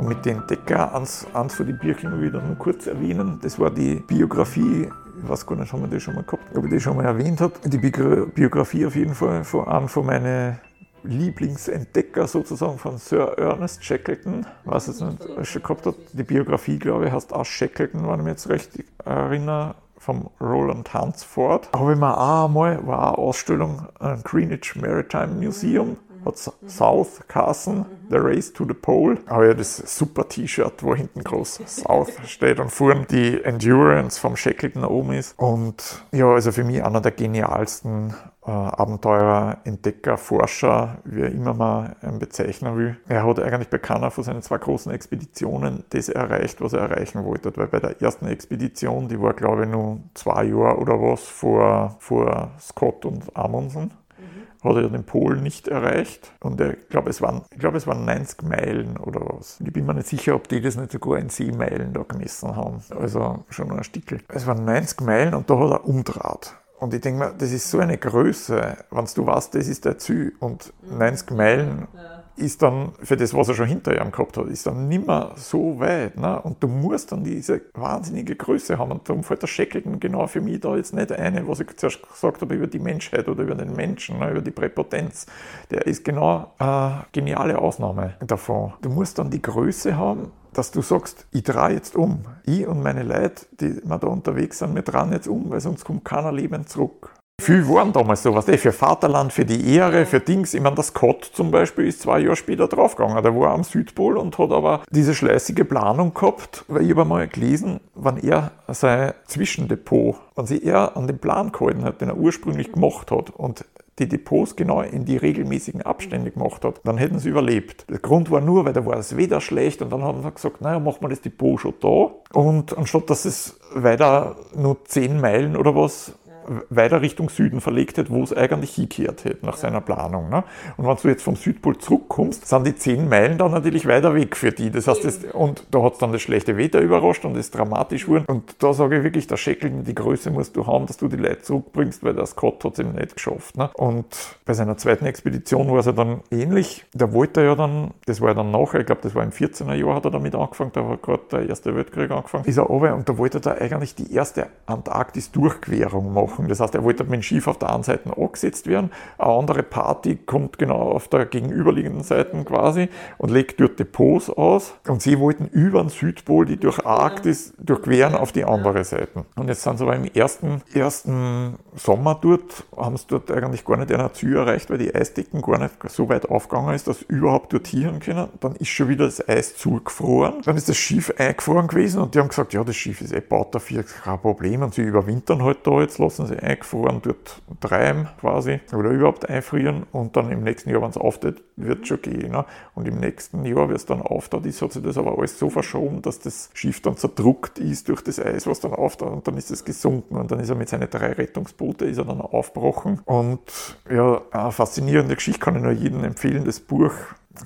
Und mit den Entdecker, eins, eins von den Büchern dann nur kurz erwähnen, das war die Biografie ich weiß gar nicht, haben wir das schon mal gehabt, ob ich das schon mal erwähnt habe. Die Biografie auf jeden Fall von einem von meinen Lieblingsentdecker sozusagen von Sir Ernest Shackleton. Was es nicht schon gehabt hat. Die Biografie, glaube ich, heißt auch Shackleton, wenn ich mich jetzt recht erinnere vom Roland Hansford. Habe ich mir auch einmal, war eine Ausstellung am Greenwich Maritime Museum hat South Carson, The Race to the Pole. Aber ja, das super T-Shirt, wo hinten groß South steht und vorn die Endurance vom Shackleton oben ist. Und ja, also für mich einer der genialsten äh, Abenteurer, Entdecker, Forscher, wie er immer mal einen bezeichnen will. Er hat eigentlich bei keiner von seinen zwei großen Expeditionen das erreicht, was er erreichen wollte. Weil bei der ersten Expedition, die war glaube ich nur zwei Jahre oder was vor, vor Scott und Amundsen hat er den Pol nicht erreicht. Und ich glaube, es, waren, ich es waren 90 Meilen oder was. Ich bin mir nicht sicher, ob die das nicht sogar in Seemeilen da gemessen haben. Also schon ein Stickel. Es waren 90 Meilen und da hat er umdraht. Und ich denke mir, das ist so eine Größe, wenn du weißt, das ist der Ziel und 90 Meilen. Ja ist dann für das, was er schon hinter ihm gehabt hat, ist dann nimmer so weit. Ne? Und du musst dann diese wahnsinnige Größe haben. Und darum fällt der Shackleton genau für mich da jetzt nicht eine, was ich zuerst gesagt habe über die Menschheit oder über den Menschen, ne? über die Präpotenz. Der ist genau eine geniale Ausnahme davon. Du musst dann die Größe haben, dass du sagst, ich drehe jetzt um. Ich und meine Leute, die wir da unterwegs sind, wir drehen jetzt um, weil sonst kommt keiner lebend zurück. Viele waren damals so, was eh, für Vaterland, für die Ehre, für Dings. Ich meine, das Scott zum Beispiel ist zwei Jahre später draufgegangen. Der war am Südpol und hat aber diese schleißige Planung gehabt, weil ich habe mal gelesen, wenn er sein Zwischendepot, wenn sich er an den Plan gehalten hat, den er ursprünglich gemacht hat und die Depots genau in die regelmäßigen Abstände gemacht hat, dann hätten sie überlebt. Der Grund war nur, weil da war das Wetter schlecht und dann haben sie gesagt, naja, machen wir das Depot schon da. Und anstatt dass es weiter nur 10 Meilen oder was weiter Richtung Süden verlegt hätte, wo es eigentlich hingekehrt hätte nach seiner Planung. Ne? Und wenn du jetzt vom Südpol zurückkommst, sind die zehn Meilen dann natürlich weiter weg für die. Das heißt, das, und da hat es dann das schlechte Wetter überrascht und es dramatisch wurde. Und da sage ich wirklich, der Schäckeln, die Größe musst du haben, dass du die Leute zurückbringst, weil der Scott hat es eben nicht geschafft. Ne? Und bei seiner zweiten Expedition war es ja dann ähnlich. Da wollte er ja dann, das war ja dann nachher, ich glaube, das war im 14er Jahr hat er damit angefangen, da hat gerade der Erste Weltkrieg angefangen, ist er runter und da wollte er da eigentlich die erste Antarktis-Durchquerung machen machen. Das heißt, er wollte mit dem Schiff auf der einen Seite angesetzt werden, eine andere Party kommt genau auf der gegenüberliegenden Seite quasi und legt dort Depots aus und sie wollten über den Südpol die durch Arktis durchqueren auf die andere Seite. Und jetzt sind sie aber im ersten, ersten Sommer dort, haben sie dort eigentlich gar nicht einer Ziel erreicht, weil die Eisdecken gar nicht so weit aufgegangen ist, dass sie überhaupt dort hin können. Dann ist schon wieder das Eis zugefroren. Dann ist das Schiff eingefroren gewesen und die haben gesagt, ja, das Schiff ist eh baut dafür, kein Problem. Und sie überwintern halt da, jetzt lassen sie eingefroren, dort treiben quasi oder überhaupt einfrieren und dann im nächsten Jahr, wenn es auftritt, wird es schon gehen. Ne? Und im nächsten Jahr, wie es dann auftritt ist, hat sich das aber alles so verschoben, dass das Schiff dann zerdruckt ist durch das Eis, was dann auftritt und dann ist es gesunken und dann ist er mit seinen drei Rettungsboote ist er dann aufgebrochen und ja, eine faszinierende Geschichte kann ich nur jedem empfehlen, das Buch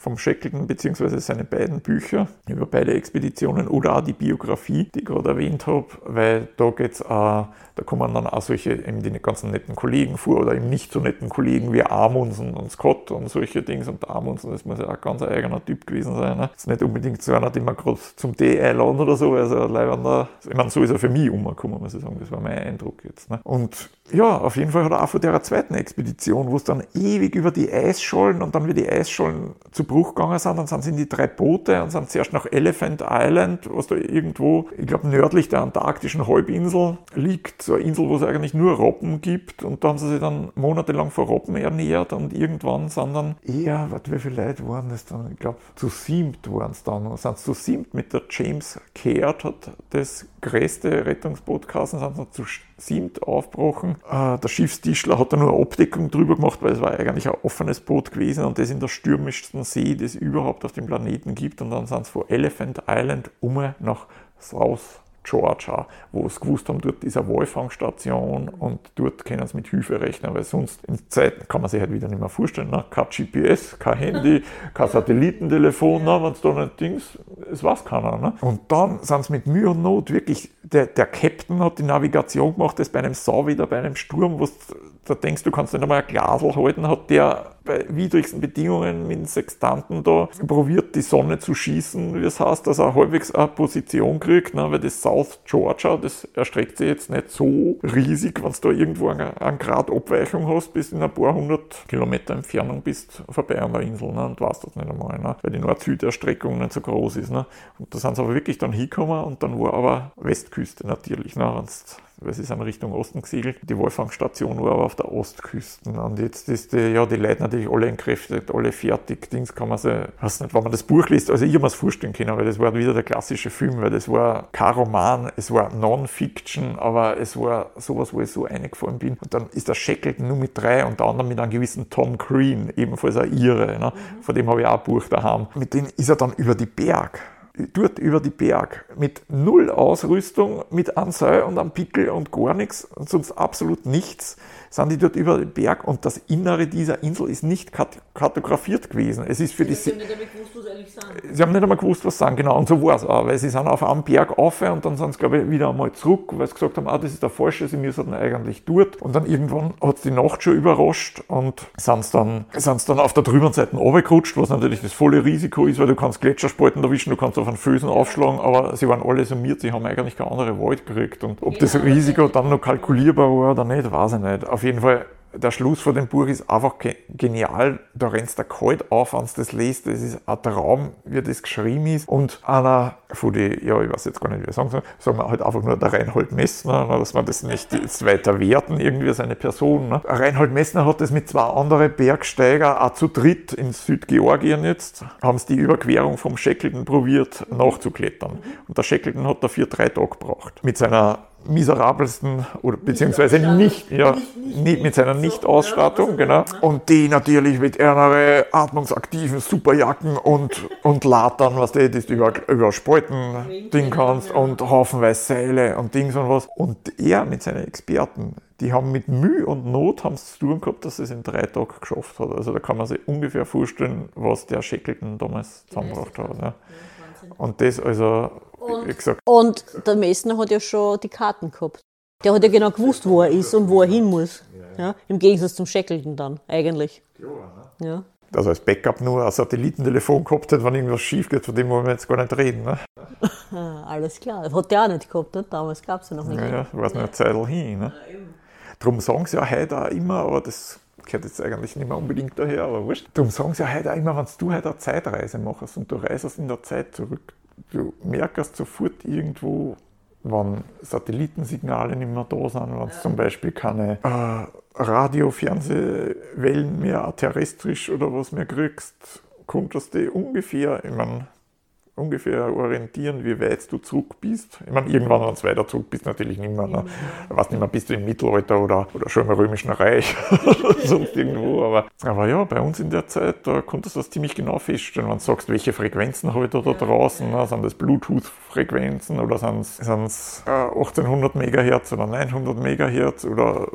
vom Shackleton beziehungsweise seine beiden Bücher über beide Expeditionen oder auch die Biografie, die ich gerade erwähnt habe, weil da geht's auch, da kommen dann auch solche eben die ganzen netten Kollegen vor oder eben nicht so netten Kollegen wie Amundsen und Scott und solche Dinge. Und Amundsen, das muss ja auch ein ganz eigener Typ gewesen sein. Ne? Ist nicht unbedingt so einer, den man gerade zum Tee einladen oder so, also leibender, ich meine, so ist er für mich umgekommen, muss ich sagen, das war mein Eindruck jetzt. Ne? Und ja, auf jeden Fall hat er auch von der zweiten Expedition, wo es dann ewig über die Eisschollen und dann wie die Eisschollen zu Bruch gegangen sind, dann sind sie in die drei Boote und sind zuerst nach Elephant Island, was da irgendwo, ich glaube, nördlich der antarktischen Halbinsel liegt, so eine Insel, wo es eigentlich nur Robben gibt. Und da haben sie sich dann monatelang vor Robben ernährt und irgendwann sind dann eher, warte, wie viele Leute waren das dann? Ich glaube, zu siebt waren es dann, sind zu siebt mit der James Caird hat das größte Rettungsboot geheißen, sind sie zu siebt aufgebrochen. Äh, der Schiffstischler hat da nur eine Abdeckung drüber gemacht, weil es war eigentlich ein offenes Boot gewesen und das in der stürmischsten See, das es überhaupt auf dem Planeten gibt. Und dann sind sie von Elephant Island um nach South Georgia, wo sie gewusst haben, dort ist eine Walfangstation und dort können sie mit Hilfe rechnen, weil sonst in Zeiten kann man sich halt wieder nicht mehr vorstellen, ne? kein GPS, kein Handy, kein Satellitentelefon, ne? wenn es da nicht Dings, es weiß keiner. Ne? Und dann sind sie mit Mühe und Not wirklich, der, der Captain hat die Navigation gemacht, das bei einem Sau wieder, bei einem Sturm, wo da denkst du, kannst nicht einmal ein Glasl halten, hat der bei widrigsten Bedingungen mit den Sextanten da probiert, die Sonne zu schießen, wie es heißt, dass er halbwegs eine Position kriegt, ne? weil das South Georgia, das erstreckt sich jetzt nicht so riesig, wenn du da irgendwo eine, eine Grad Abweichung hast, bis in ein paar hundert Kilometer Entfernung bist vorbei an der Insel ne? und weißt das nicht einmal, ne? weil die Nord-Süd-Erstreckung nicht so groß ist. Ne? Und da sind sie aber wirklich dann hingekommen und dann war aber Westküste natürlich, ne? Weil sie sind Richtung Osten gesegelt. Die Wolfgangstation war aber auf der Ostküste. Und jetzt ist die, ja, die Leute natürlich alle entkräftigt, alle fertig. Dings kann man sich, weiß nicht, wenn man das Buch liest, also ich habe mir das vorstellen können, weil das war wieder der klassische Film, weil das war kein Roman, es war Non-Fiction, aber es war sowas, wo ich so eingefallen bin. Und dann ist der Shackleton nur mit drei, unter anderem mit einem gewissen Tom Green, ebenfalls ein Ire, ne? Mhm. von dem habe ich auch ein Buch daheim. Mit dem ist er dann über die Berg dort über die Berg mit null Ausrüstung, mit einem Seil und einem Pickel und gar nichts, sonst absolut nichts sind die dort über den Berg und das Innere dieser Insel ist nicht kartografiert gewesen. Es ist für sie die haben nicht einmal gewusst, was eigentlich sind. Sie haben nicht einmal gewusst, was sagen, genau. Und so war es auch, weil sie sind auf einem Berg auf und dann sind sie, glaube ich, wieder einmal zurück, weil sie gesagt haben, ah, das ist der falsche, sie müssen eigentlich dort. Und dann irgendwann hat es die Nacht schon überrascht und sind dann, sind's dann auf der drüben Seite runtergerutscht, was natürlich das volle Risiko ist, weil du kannst Gletscherspalten erwischen, du kannst auf einen Fösen aufschlagen, aber sie waren alle summiert, sie haben eigentlich keine andere Wald gekriegt. Und ob das Risiko dann noch kalkulierbar war oder nicht, weiß ich nicht. Auf jeden Fall der Schluss von dem Buch ist einfach genial. Da rennst du kalt auf, wenn du das liest. Das ist ein Traum, wie das geschrieben ist. Und einer von den, ja, ich weiß jetzt gar nicht, wie ich sagen soll, sagen wir halt einfach nur der Reinhold Messner, ne, dass wir das nicht jetzt weiter werten, irgendwie seine Person. Ne. Reinhold Messner hat das mit zwei anderen Bergsteiger, auch zu dritt in Südgeorgien jetzt, haben sie die Überquerung vom Shackleton probiert nachzuklettern. Und der Shackleton hat dafür drei Tage gebraucht. Mit seiner miserabelsten oder beziehungsweise nicht, ja, nicht mit seiner Nicht-Ausstattung, genau. Und die natürlich mit einer atmungsaktiven Superjacken und, und Latern, was du das über, über Spalten Ding kannst und haufenweise Seile und Dings und was. Und er mit seinen Experten, die haben mit Mühe und Not haben es zu tun gehabt, dass es in drei Tagen geschafft hat. Also da kann man sich ungefähr vorstellen, was der Shackleton damals zusammengebracht hat. Ja. Und das also und, gesagt. und der Messner hat ja schon die Karten gehabt. Der hat ja genau gewusst, wo er ist und wo er hin muss. Ja, Im Gegensatz zum Shackleton dann, eigentlich. Ne? Ja. Also als Backup nur ein Satellitentelefon gehabt hat, wenn irgendwas schief geht, von dem wollen wir jetzt gar nicht reden. Ne? Alles klar, das hat der auch nicht gehabt, ne? damals gab es ja noch nicht. Ja, ja war es noch eine Zeit hin. Ne? Darum sagen sie ja heute auch immer, aber das gehört jetzt eigentlich nicht mehr unbedingt daher, aber wurscht. Darum sagen sie ja heute auch immer, wenn du heute eine Zeitreise machst und du reist in der Zeit zurück, du merkst sofort irgendwo, wenn Satellitensignale nicht mehr da sind, wenn es zum Beispiel keine äh, Radio-, Fernsehwellen mehr terrestrisch oder was mehr kriegst, kommt das dir ungefähr, ich meine, ungefähr orientieren, wie weit du zurück bist. Ich meine, irgendwann, wenn du weiter zurück bist, natürlich nicht mehr. Ne? Ich weiß nicht mehr, bist du im Mittelalter oder, oder schon im Römischen Reich oder sonst irgendwo. Aber, aber ja, bei uns in der Zeit, da konntest du das ziemlich genau feststellen, wenn du sagst, welche Frequenzen habe ich da, da draußen. Ne? Sind das Bluetooth-Frequenzen oder sind es äh, 1800 Megahertz oder 900 Megahertz oder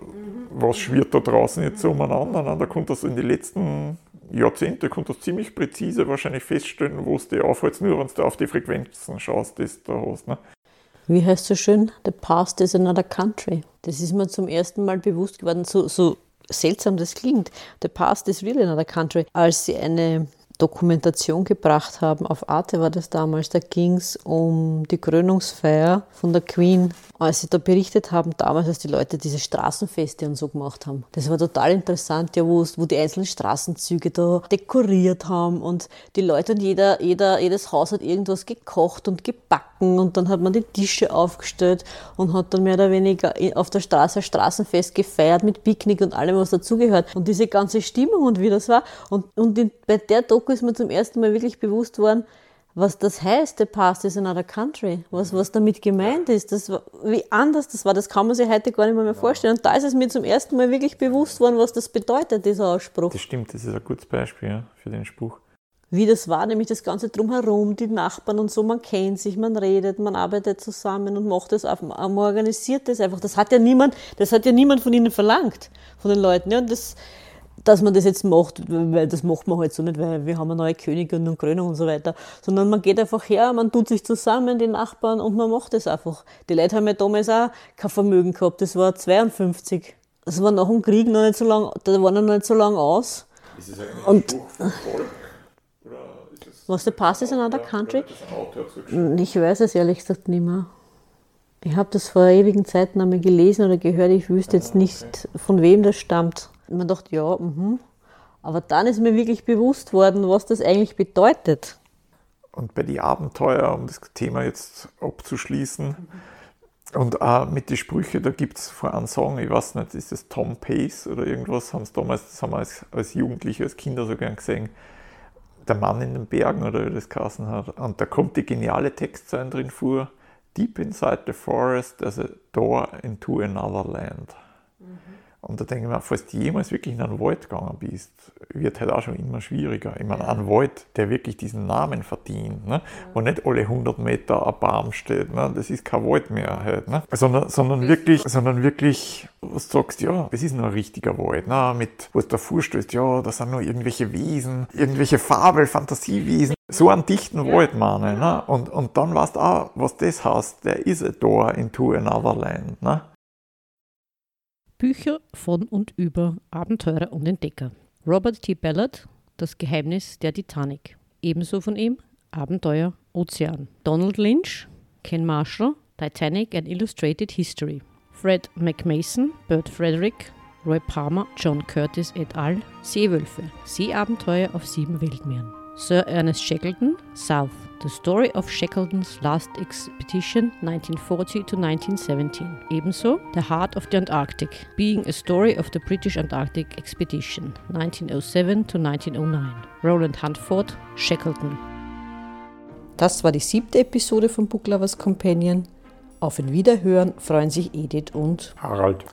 was schwirrt da draußen jetzt so umeinander? Ne? Da konntest du in die letzten Jahrzehnte konntest du ziemlich präzise wahrscheinlich feststellen, wo es dir aufhältst, nur wenn du auf die Frequenzen schaust, die du da hast. Ne? Wie heißt so schön? The past is another country. Das ist mir zum ersten Mal bewusst geworden, so, so seltsam das klingt. The past is really another country. Als sie eine Dokumentation gebracht haben. Auf Arte war das damals. Da ging es um die Krönungsfeier von der Queen. Als sie da berichtet haben, damals, als die Leute diese Straßenfeste und so gemacht haben. Das war total interessant, ja, wo, wo die einzelnen Straßenzüge da dekoriert haben und die Leute und jeder, jeder, jedes Haus hat irgendwas gekocht und gebacken und dann hat man die Tische aufgestellt und hat dann mehr oder weniger auf der Straße Straßenfest gefeiert mit Picknick und allem, was dazugehört. Und diese ganze Stimmung und wie das war. Und, und in, bei der Doku Doku ist mir zum ersten Mal wirklich bewusst worden, was das heißt, the past is another country, was, was damit gemeint ist, das, wie anders das war, das kann man sich heute gar nicht mehr, mehr vorstellen. Und da ist es mir zum ersten Mal wirklich bewusst worden, was das bedeutet, dieser Ausspruch. Das stimmt, das ist ein gutes Beispiel ja, für den Spruch. Wie das war, nämlich das Ganze drumherum, die Nachbarn und so, man kennt sich, man redet, man arbeitet zusammen und macht das man organisiert das einfach. Das hat ja niemand, das hat ja niemand von ihnen verlangt, von den Leuten. Ja, und das, dass man das jetzt macht, weil das macht man halt so nicht, weil wir haben eine neue Königin und Krönung und so weiter, sondern man geht einfach her, man tut sich zusammen, die Nachbarn, und man macht das einfach. Die Leute haben ja damals auch kein Vermögen gehabt, das war 52. das war nach dem Krieg noch nicht so lang, da war noch nicht so lang aus. Ist es eigentlich Und- Spruch Volk? Ist es Was the past is another country? Ich weiß es ehrlich gesagt nicht mehr. Ich habe das vor ewigen Zeiten einmal gelesen oder gehört, ich wüsste jetzt nicht, von wem das stammt. Und man dachte, ja, mhm. Aber dann ist mir wirklich bewusst worden, was das eigentlich bedeutet. Und bei die Abenteuer, um das Thema jetzt abzuschließen, und auch mit den Sprüchen, da gibt es vor einem Song, ich weiß nicht, ist das Tom Pace oder irgendwas, haben sie damals, das haben wir als, als Jugendliche, als Kinder so gern gesehen, der Mann in den Bergen oder wie das geheißen hat. Und da kommt die geniale Textzeile drin vor, Deep inside the forest, there's a door into another land. Und da denke ich mir, falls du jemals wirklich in einen Wald gegangen bist, wird halt auch schon immer schwieriger. Ich meine, ein Wald, der wirklich diesen Namen verdient, ne? wo nicht alle 100 Meter ein Baum steht, ne? das ist kein Wald mehr halt, ne? sondern, sondern, wirklich, sondern wirklich, was du sagst, ja, das ist nur ein richtiger Wald, ne? mit, wo du davor stößt, ja, da sind nur irgendwelche Wesen, irgendwelche Fabel, Fantasiewesen, so einen dichten Wald meine ne? und, und dann weißt du auch, was das heißt, there is a door into another land. Ne? Bücher von und über Abenteurer und Entdecker. Robert T. Ballard, Das Geheimnis der Titanic. Ebenso von ihm Abenteuer Ozean. Donald Lynch, Ken Marshall, Titanic and Illustrated History. Fred McMason, Bert Frederick, Roy Palmer, John Curtis et al. Seewölfe. Seeabenteuer auf sieben Weltmeeren. Sir Ernest Shackleton, South. The Story of Shackleton's Last Expedition 1940 to 1917. Ebenso The Heart of the Antarctic, being a story of the British Antarctic Expedition 1907 to 1909. Roland Huntford, Shackleton. Das war die siebte Episode von Book Lovers Companion. Auf ein Wiederhören freuen sich Edith und Harald.